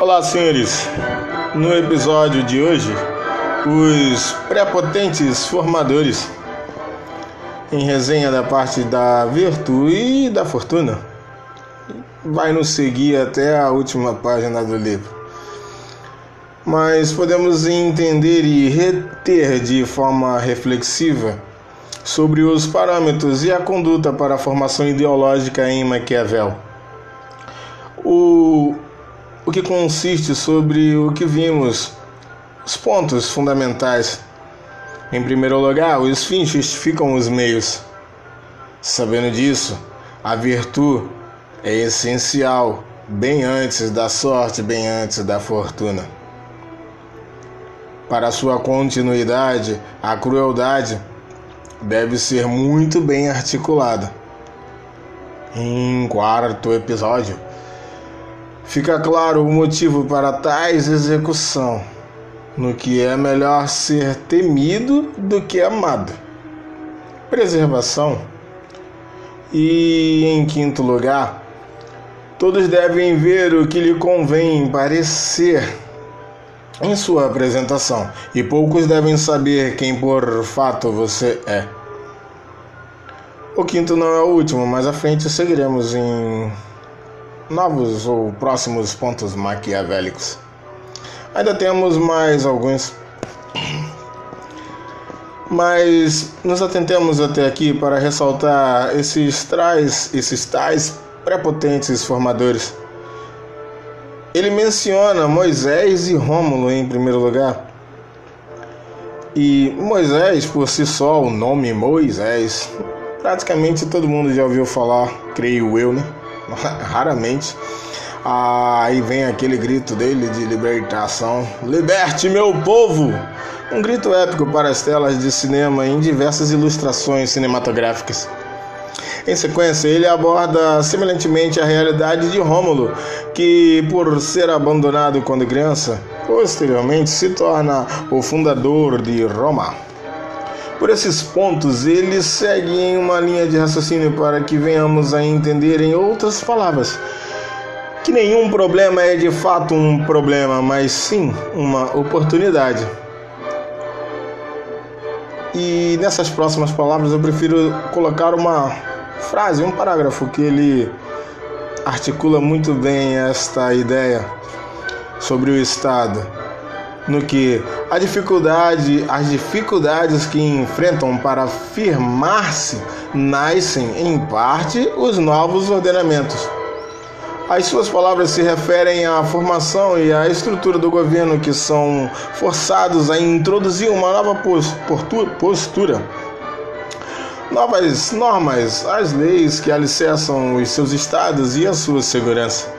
Olá, senhores. No episódio de hoje, os prepotentes formadores em resenha da parte da virtude e da fortuna vai nos seguir até a última página do livro. Mas podemos entender e reter de forma reflexiva sobre os parâmetros e a conduta para a formação ideológica em Maquiavel. O, o que consiste sobre o que vimos, os pontos fundamentais. Em primeiro lugar, os fins justificam os meios. Sabendo disso, a virtude é essencial, bem antes da sorte, bem antes da fortuna. Para sua continuidade, a crueldade deve ser muito bem articulada. Em quarto episódio, fica claro o motivo para tais execução, no que é melhor ser temido do que amado. Preservação. E em quinto lugar, Todos devem ver o que lhe convém parecer em sua apresentação, e poucos devem saber quem por fato você é. O quinto não é o último, mas à frente seguiremos em novos ou próximos pontos maquiavélicos. Ainda temos mais alguns. Mas nos atentemos até aqui para ressaltar esses tais, esses tais prepotentes formadores. Ele menciona Moisés e Rômulo em primeiro lugar. E Moisés, por si só, o nome Moisés, praticamente todo mundo já ouviu falar, creio eu, né? Raramente. Aí vem aquele grito dele de libertação: Liberte meu povo! Um grito épico para as telas de cinema em diversas ilustrações cinematográficas. Em sequência, ele aborda semelhantemente a realidade de Rômulo, que, por ser abandonado quando criança, posteriormente se torna o fundador de Roma. Por esses pontos, ele segue em uma linha de raciocínio para que venhamos a entender, em outras palavras, que nenhum problema é de fato um problema, mas sim uma oportunidade. E nessas próximas palavras eu prefiro colocar uma frase, um parágrafo que ele articula muito bem esta ideia sobre o Estado, no que a dificuldade, as dificuldades que enfrentam para firmar-se nascem em parte os novos ordenamentos. As suas palavras se referem à formação e à estrutura do governo que são forçados a introduzir uma nova postura novas normas, as leis que alicerçam os seus estados e a sua segurança.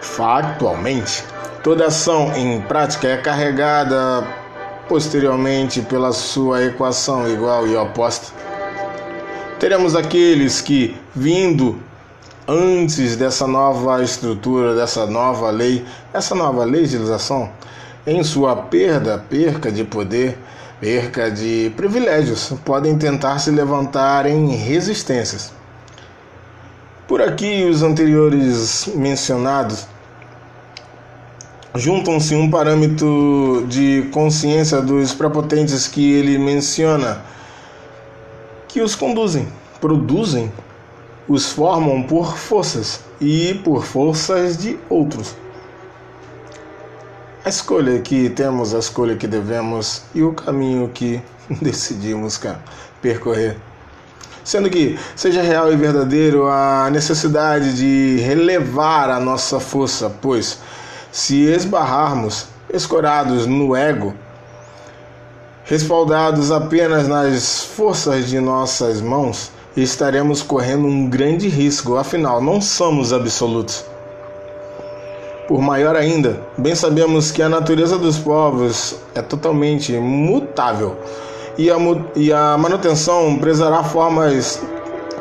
Factualmente, toda ação em prática é carregada posteriormente pela sua equação igual e oposta. Teremos aqueles que, vindo antes dessa nova estrutura, dessa nova lei, essa nova legislação, em sua perda, perca de poder, perca de privilégios, podem tentar se levantar em resistências. Por aqui, os anteriores mencionados juntam-se um parâmetro de consciência dos prepotentes que ele menciona, que os conduzem, produzem, os formam por forças e por forças de outros. A escolha que temos, a escolha que devemos e o caminho que decidimos percorrer. Sendo que seja real e verdadeiro a necessidade de relevar a nossa força, pois se esbarrarmos escorados no ego, respaldados apenas nas forças de nossas mãos, estaremos correndo um grande risco, afinal, não somos absolutos. Por maior ainda, bem sabemos que a natureza dos povos é totalmente mutável e a, e a manutenção prezará formas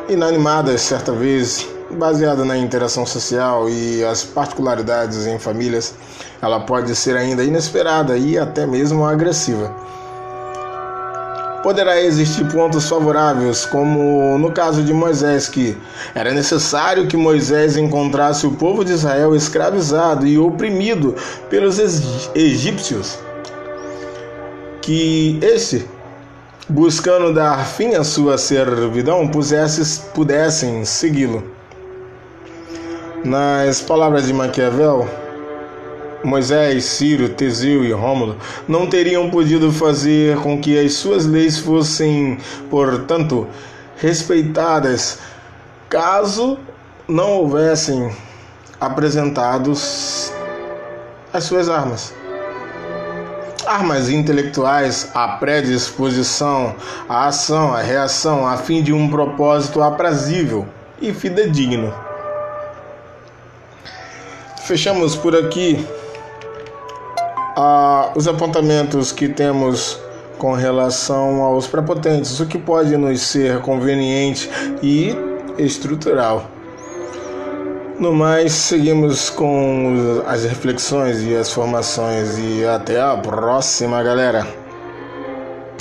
inanimadas, certa vez, baseada na interação social e as particularidades em famílias. Ela pode ser ainda inesperada e até mesmo agressiva. poderá existir pontos favoráveis, como no caso de Moisés, que era necessário que Moisés encontrasse o povo de Israel escravizado e oprimido pelos egípcios, que este, buscando dar fim à sua servidão, pusesse, pudessem segui-lo. Nas palavras de Maquiavel, Moisés, Ciro, Teseu e Rômulo não teriam podido fazer com que as suas leis fossem, portanto, respeitadas caso não houvessem apresentados as suas armas. Armas intelectuais, a predisposição, a ação, a reação, a fim de um propósito aprazível e fidedigno. Fechamos por aqui ah, os apontamentos que temos com relação aos prepotentes, o que pode nos ser conveniente e estrutural. No mais, seguimos com as reflexões e as formações e até a próxima, galera.